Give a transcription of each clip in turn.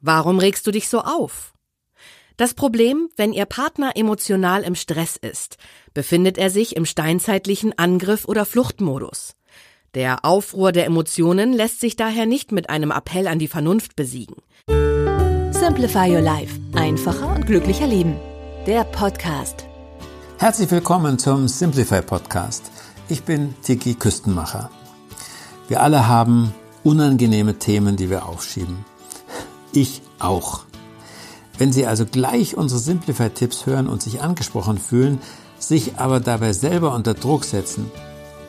Warum regst du dich so auf? Das Problem, wenn Ihr Partner emotional im Stress ist, befindet er sich im steinzeitlichen Angriff- oder Fluchtmodus. Der Aufruhr der Emotionen lässt sich daher nicht mit einem Appell an die Vernunft besiegen. Simplify Your Life. Einfacher und glücklicher Leben. Der Podcast. Herzlich willkommen zum Simplify Podcast. Ich bin Tiki Küstenmacher. Wir alle haben unangenehme Themen, die wir aufschieben. Ich auch. Wenn Sie also gleich unsere Simplify-Tipps hören und sich angesprochen fühlen, sich aber dabei selber unter Druck setzen,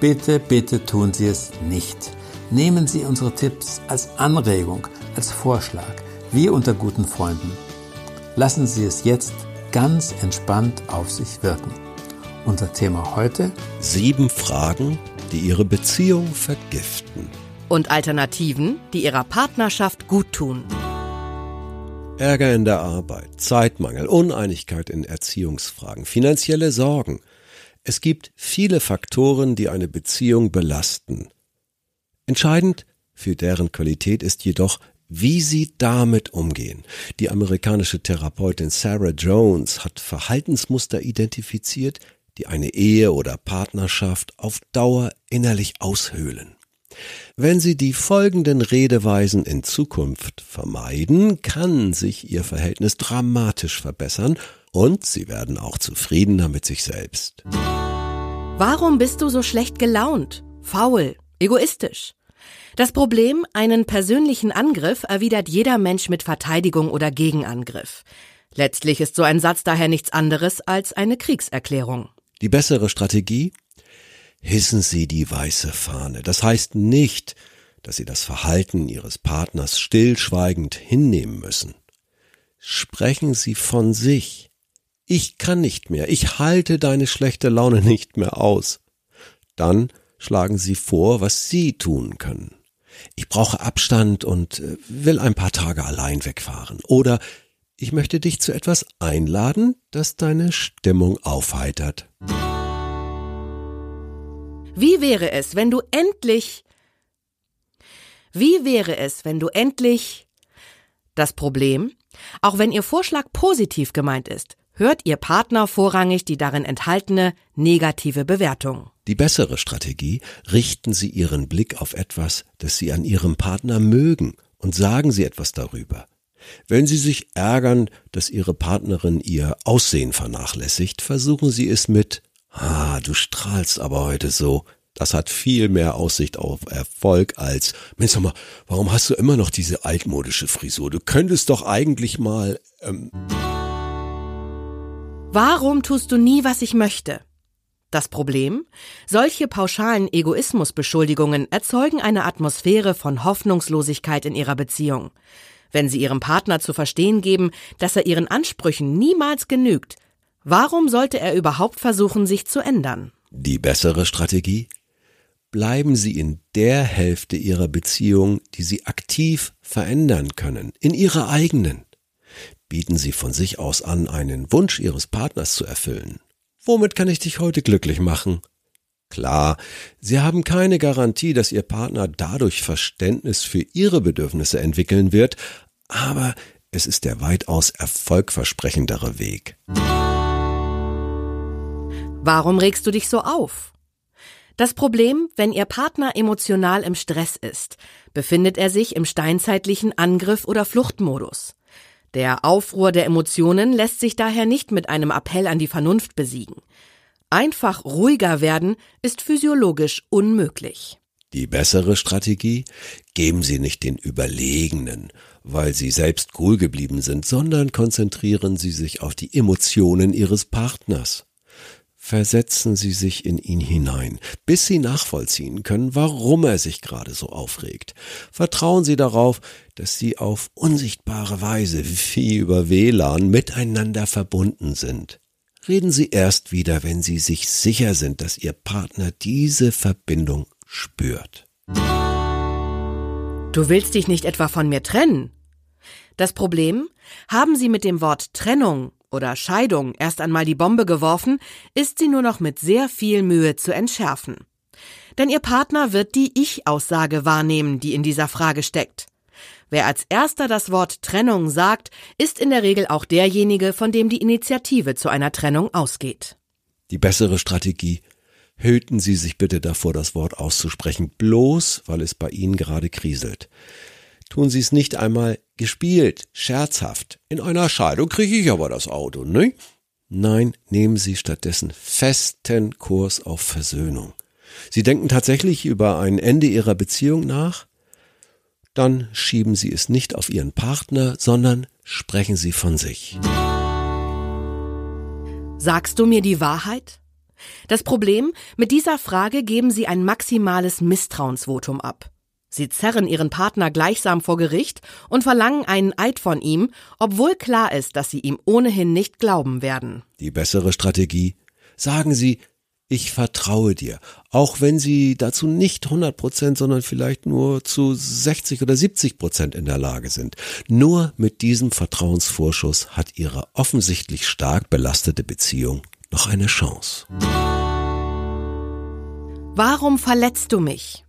bitte, bitte tun Sie es nicht. Nehmen Sie unsere Tipps als Anregung, als Vorschlag, wie unter guten Freunden. Lassen Sie es jetzt ganz entspannt auf sich wirken. Unser Thema heute? Sieben Fragen, die Ihre Beziehung vergiften. Und Alternativen, die Ihrer Partnerschaft gut tun. Ärger in der Arbeit, Zeitmangel, Uneinigkeit in Erziehungsfragen, finanzielle Sorgen. Es gibt viele Faktoren, die eine Beziehung belasten. Entscheidend für deren Qualität ist jedoch, wie sie damit umgehen. Die amerikanische Therapeutin Sarah Jones hat Verhaltensmuster identifiziert, die eine Ehe oder Partnerschaft auf Dauer innerlich aushöhlen. Wenn Sie die folgenden Redeweisen in Zukunft vermeiden, kann sich Ihr Verhältnis dramatisch verbessern und Sie werden auch zufriedener mit sich selbst. Warum bist du so schlecht gelaunt, faul, egoistisch? Das Problem, einen persönlichen Angriff erwidert jeder Mensch mit Verteidigung oder Gegenangriff. Letztlich ist so ein Satz daher nichts anderes als eine Kriegserklärung. Die bessere Strategie? hissen Sie die weiße Fahne. Das heißt nicht, dass Sie das Verhalten Ihres Partners stillschweigend hinnehmen müssen. Sprechen Sie von sich. Ich kann nicht mehr, ich halte deine schlechte Laune nicht mehr aus. Dann schlagen Sie vor, was Sie tun können. Ich brauche Abstand und äh, will ein paar Tage allein wegfahren. Oder ich möchte dich zu etwas einladen, das deine Stimmung aufheitert. Wie wäre es, wenn du endlich Wie wäre es, wenn du endlich Das Problem, auch wenn Ihr Vorschlag positiv gemeint ist, hört Ihr Partner vorrangig die darin enthaltene negative Bewertung. Die bessere Strategie, richten Sie Ihren Blick auf etwas, das Sie an Ihrem Partner mögen und sagen Sie etwas darüber. Wenn Sie sich ärgern, dass Ihre Partnerin Ihr Aussehen vernachlässigt, versuchen Sie es mit Ah, du strahlst aber heute so. Das hat viel mehr Aussicht auf Erfolg als, Mensch, sag mal, warum hast du immer noch diese altmodische Frisur? Du könntest doch eigentlich mal. Ähm Warum tust du nie, was ich möchte? Das Problem? Solche pauschalen Egoismusbeschuldigungen erzeugen eine Atmosphäre von Hoffnungslosigkeit in ihrer Beziehung. Wenn sie ihrem Partner zu verstehen geben, dass er ihren Ansprüchen niemals genügt, warum sollte er überhaupt versuchen, sich zu ändern? Die bessere Strategie? Bleiben Sie in der Hälfte Ihrer Beziehung, die Sie aktiv verändern können, in Ihrer eigenen. Bieten Sie von sich aus an, einen Wunsch Ihres Partners zu erfüllen. Womit kann ich dich heute glücklich machen? Klar, Sie haben keine Garantie, dass Ihr Partner dadurch Verständnis für Ihre Bedürfnisse entwickeln wird, aber es ist der weitaus erfolgversprechendere Weg. Warum regst du dich so auf? Das Problem, wenn Ihr Partner emotional im Stress ist, befindet er sich im steinzeitlichen Angriff- oder Fluchtmodus. Der Aufruhr der Emotionen lässt sich daher nicht mit einem Appell an die Vernunft besiegen. Einfach ruhiger werden ist physiologisch unmöglich. Die bessere Strategie? Geben Sie nicht den Überlegenen, weil Sie selbst cool geblieben sind, sondern konzentrieren Sie sich auf die Emotionen Ihres Partners. Versetzen Sie sich in ihn hinein, bis Sie nachvollziehen können, warum er sich gerade so aufregt. Vertrauen Sie darauf, dass Sie auf unsichtbare Weise wie über WLAN miteinander verbunden sind. Reden Sie erst wieder, wenn Sie sich sicher sind, dass Ihr Partner diese Verbindung spürt. Du willst dich nicht etwa von mir trennen? Das Problem? Haben Sie mit dem Wort Trennung oder Scheidung erst einmal die Bombe geworfen, ist sie nur noch mit sehr viel Mühe zu entschärfen. Denn Ihr Partner wird die Ich-Aussage wahrnehmen, die in dieser Frage steckt. Wer als erster das Wort Trennung sagt, ist in der Regel auch derjenige, von dem die Initiative zu einer Trennung ausgeht. Die bessere Strategie hüten Sie sich bitte davor, das Wort auszusprechen, bloß weil es bei Ihnen gerade kriselt. Tun Sie es nicht einmal gespielt, scherzhaft. In einer Scheidung kriege ich aber das Auto, ne? Nein, nehmen Sie stattdessen festen Kurs auf Versöhnung. Sie denken tatsächlich über ein Ende Ihrer Beziehung nach? Dann schieben Sie es nicht auf Ihren Partner, sondern sprechen Sie von sich. Sagst du mir die Wahrheit? Das Problem, mit dieser Frage geben Sie ein maximales Misstrauensvotum ab. Sie zerren ihren Partner gleichsam vor Gericht und verlangen einen Eid von ihm, obwohl klar ist, dass sie ihm ohnehin nicht glauben werden. Die bessere Strategie? Sagen Sie, ich vertraue dir, auch wenn Sie dazu nicht 100 Prozent, sondern vielleicht nur zu 60 oder 70 Prozent in der Lage sind. Nur mit diesem Vertrauensvorschuss hat Ihre offensichtlich stark belastete Beziehung noch eine Chance. Warum verletzt du mich?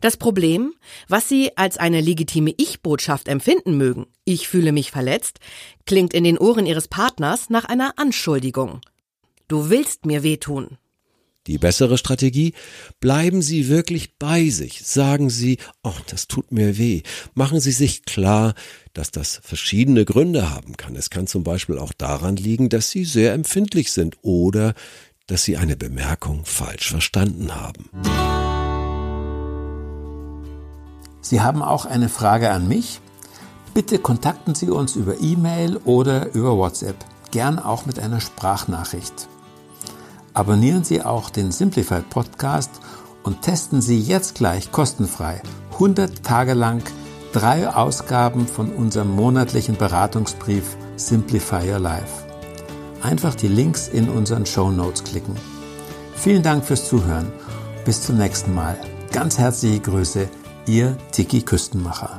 Das Problem, was Sie als eine legitime Ich-Botschaft empfinden mögen, ich fühle mich verletzt, klingt in den Ohren Ihres Partners nach einer Anschuldigung. Du willst mir wehtun. Die bessere Strategie? Bleiben Sie wirklich bei sich. Sagen Sie, oh, das tut mir weh. Machen Sie sich klar, dass das verschiedene Gründe haben kann. Es kann zum Beispiel auch daran liegen, dass Sie sehr empfindlich sind oder dass Sie eine Bemerkung falsch verstanden haben. Sie haben auch eine Frage an mich? Bitte kontakten Sie uns über E-Mail oder über WhatsApp, gern auch mit einer Sprachnachricht. Abonnieren Sie auch den Simplified Podcast und testen Sie jetzt gleich kostenfrei 100 Tage lang drei Ausgaben von unserem monatlichen Beratungsbrief Simplify Your Life. Einfach die Links in unseren Show Notes klicken. Vielen Dank fürs Zuhören. Bis zum nächsten Mal. Ganz herzliche Grüße, Ihr Tiki Küstenmacher.